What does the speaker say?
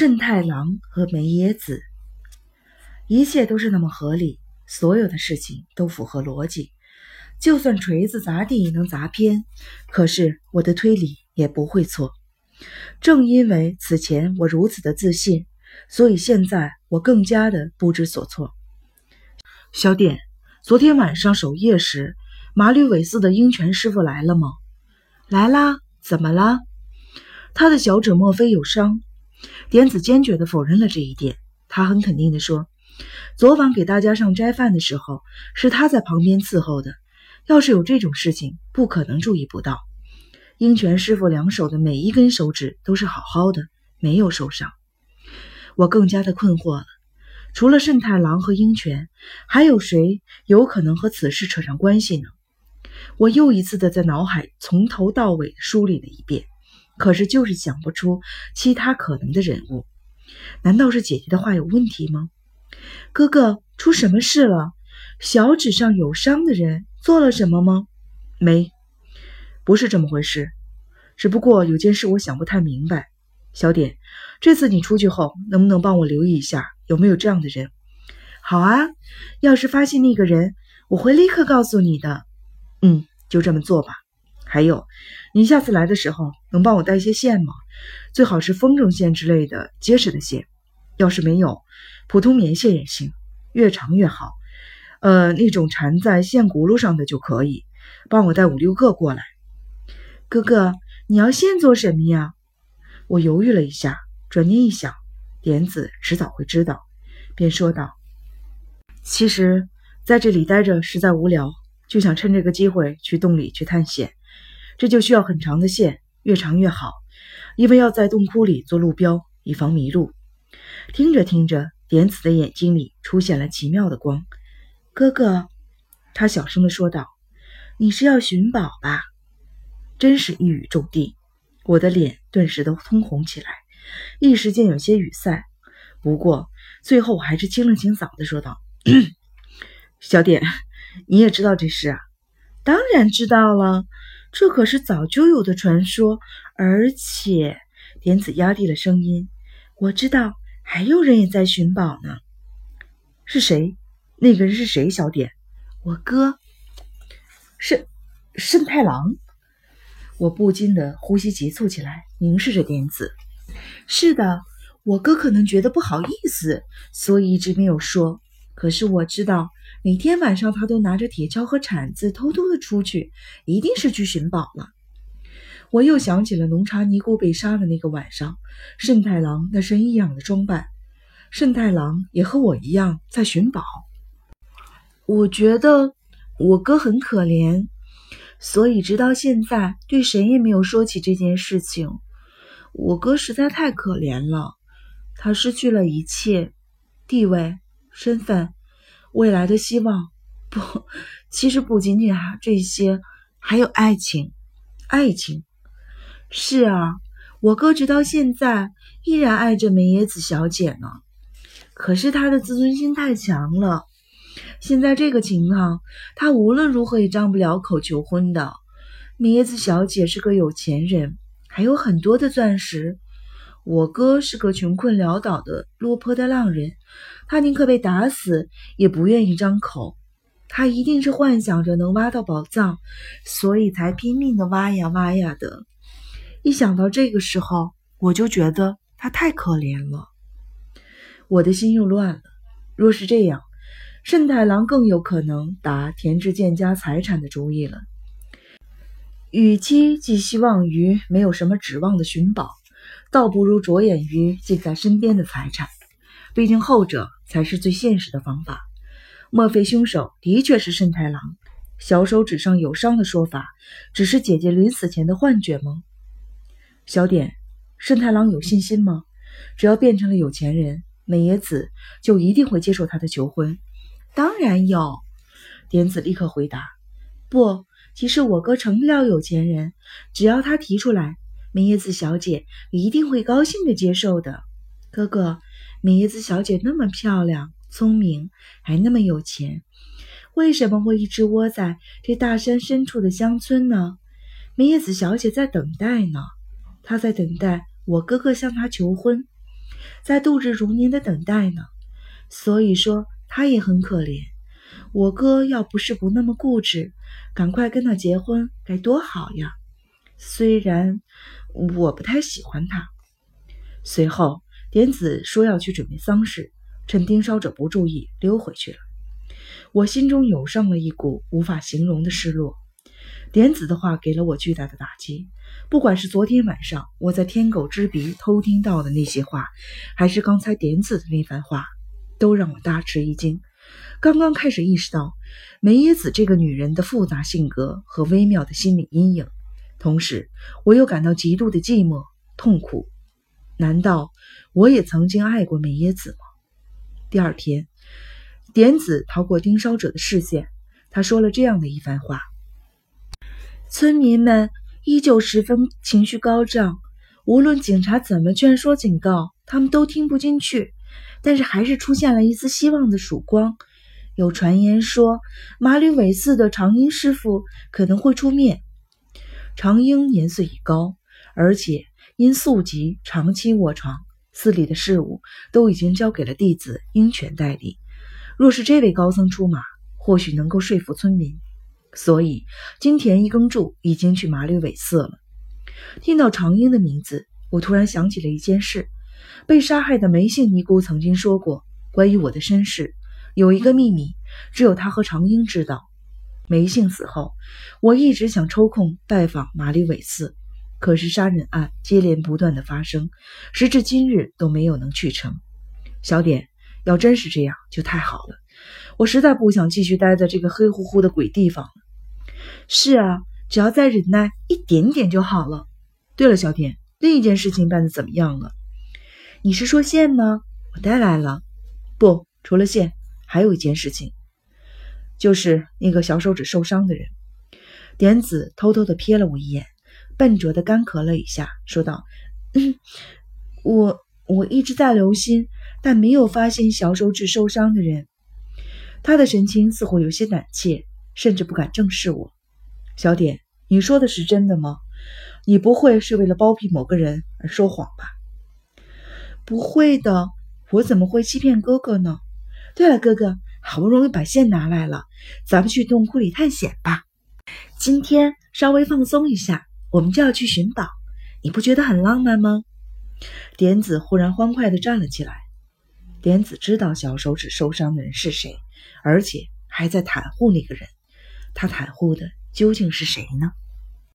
慎太郎和梅野子，一切都是那么合理，所有的事情都符合逻辑。就算锤子砸地能砸偏，可是我的推理也不会错。正因为此前我如此的自信，所以现在我更加的不知所措。小点，昨天晚上守夜时，麻吕尾寺的鹰泉师傅来了吗？来啦。怎么了？他的小指莫非有伤？点子坚决地否认了这一点。他很肯定地说：“昨晚给大家上斋饭的时候，是他在旁边伺候的。要是有这种事情，不可能注意不到。鹰泉师傅两手的每一根手指都是好好的，没有受伤。”我更加的困惑了。除了慎太郎和鹰泉，还有谁有可能和此事扯上关系呢？我又一次的在脑海从头到尾梳理了一遍。可是就是想不出其他可能的人物，难道是姐姐的话有问题吗？哥哥出什么事了？小指上有伤的人做了什么吗？没，不是这么回事。只不过有件事我想不太明白。小点，这次你出去后能不能帮我留意一下有没有这样的人？好啊，要是发现那个人，我会立刻告诉你的。嗯，就这么做吧。还有，你下次来的时候能帮我带一些线吗？最好是风筝线之类的结实的线，要是没有，普通棉线也行，越长越好。呃，那种缠在线轱辘上的就可以。帮我带五六个过来。哥哥，你要线做什么呀？我犹豫了一下，转念一想，点子迟早会知道，便说道：“其实在这里待着实在无聊，就想趁这个机会去洞里去探险。”这就需要很长的线，越长越好，因为要在洞窟里做路标，以防迷路。听着听着，点子的眼睛里出现了奇妙的光。哥哥，他小声地说道：“你是要寻宝吧？”真是一语中的，我的脸顿时都通红起来，一时间有些语塞。不过最后我还是清了清嗓子说道：“ 小点，你也知道这事啊？”“当然知道了。”这可是早就有的传说，而且点子压低了声音：“我知道还有人也在寻宝呢。是谁？那个人是谁？小点，我哥，是慎太郎。”我不禁的呼吸急促起来，凝视着点子。是的，我哥可能觉得不好意思，所以一直没有说。可是我知道。每天晚上，他都拿着铁锹和铲子，偷偷的出去，一定是去寻宝了。我又想起了浓茶尼姑被杀的那个晚上，慎太郎那身异样的装扮，慎太郎也和我一样在寻宝。我觉得我哥很可怜，所以直到现在对谁也没有说起这件事情。我哥实在太可怜了，他失去了一切，地位、身份。未来的希望，不，其实不仅仅还这些，还有爱情。爱情，是啊，我哥直到现在依然爱着梅野子小姐呢。可是他的自尊心太强了，现在这个情况，他无论如何也张不了口求婚的。梅野子小姐是个有钱人，还有很多的钻石。我哥是个穷困潦倒的落魄的浪人，他宁可被打死，也不愿意张口。他一定是幻想着能挖到宝藏，所以才拼命的挖呀挖呀的。一想到这个时候，我就觉得他太可怜了，我的心又乱了。若是这样，慎太郎更有可能打田志健家财产的主意了。与其寄希望于没有什么指望的寻宝。倒不如着眼于近在身边的财产，毕竟后者才是最现实的方法。莫非凶手的确是慎太郎？小手指上有伤的说法，只是姐姐临死前的幻觉吗？小点，慎太郎有信心吗？只要变成了有钱人，美野子就一定会接受他的求婚。当然有，点子立刻回答。不，其实我哥成不了有钱人，只要他提出来。明叶子小姐一定会高兴的接受的，哥哥，明叶子小姐那么漂亮、聪明，还那么有钱，为什么会一直窝在这大山深处的乡村呢？明叶子小姐在等待呢，她在等待我哥哥向她求婚。在度日如年的等待呢。所以说她也很可怜。我哥要不是不那么固执，赶快跟他结婚该多好呀！虽然我不太喜欢他。随后，点子说要去准备丧事，趁盯梢者不注意溜回去了。我心中涌上了一股无法形容的失落。点子的话给了我巨大的打击，不管是昨天晚上我在天狗之鼻偷听到的那些话，还是刚才点子的那番话，都让我大吃一惊。刚刚开始意识到梅耶子这个女人的复杂性格和微妙的心理阴影，同时我又感到极度的寂寞痛苦。难道我也曾经爱过梅耶子吗？第二天，点子逃过盯梢者的视线，他说了这样的一番话。村民们依旧十分情绪高涨，无论警察怎么劝说警告，他们都听不进去。但是还是出现了一丝希望的曙光。有传言说，马吕韦寺的长英师傅可能会出面。长英年岁已高，而且因宿疾长期卧床，寺里的事务都已经交给了弟子鹰犬代理。若是这位高僧出马，或许能够说服村民。所以，金田一耕助已经去马吕尾寺了。听到长英的名字，我突然想起了一件事：被杀害的梅姓尼姑曾经说过关于我的身世，有一个秘密，只有她和长英知道。梅姓死后，我一直想抽空拜访马吕韦斯，可是杀人案接连不断的发生，时至今日都没有能去成。小点，要真是这样，就太好了。我实在不想继续待在这个黑乎乎的鬼地方了。是啊，只要再忍耐一点点就好了。对了，小点，另一件事情办的怎么样了？你是说线吗？我带来了。不，除了线，还有一件事情，就是那个小手指受伤的人。点子偷偷的瞥了我一眼，笨拙的干咳了一下，说道：“嗯，我我一直在留心，但没有发现小手指受伤的人。”他的神情似乎有些胆怯，甚至不敢正视我。小点，你说的是真的吗？你不会是为了包庇某个人而说谎吧？不会的，我怎么会欺骗哥哥呢？对了，哥哥，好不容易把线拿来了，咱们去洞窟里探险吧。今天稍微放松一下，我们就要去寻宝，你不觉得很浪漫吗？点子忽然欢快地站了起来。点子知道小手指受伤的人是谁。而且还在袒护那个人，他袒护的究竟是谁呢？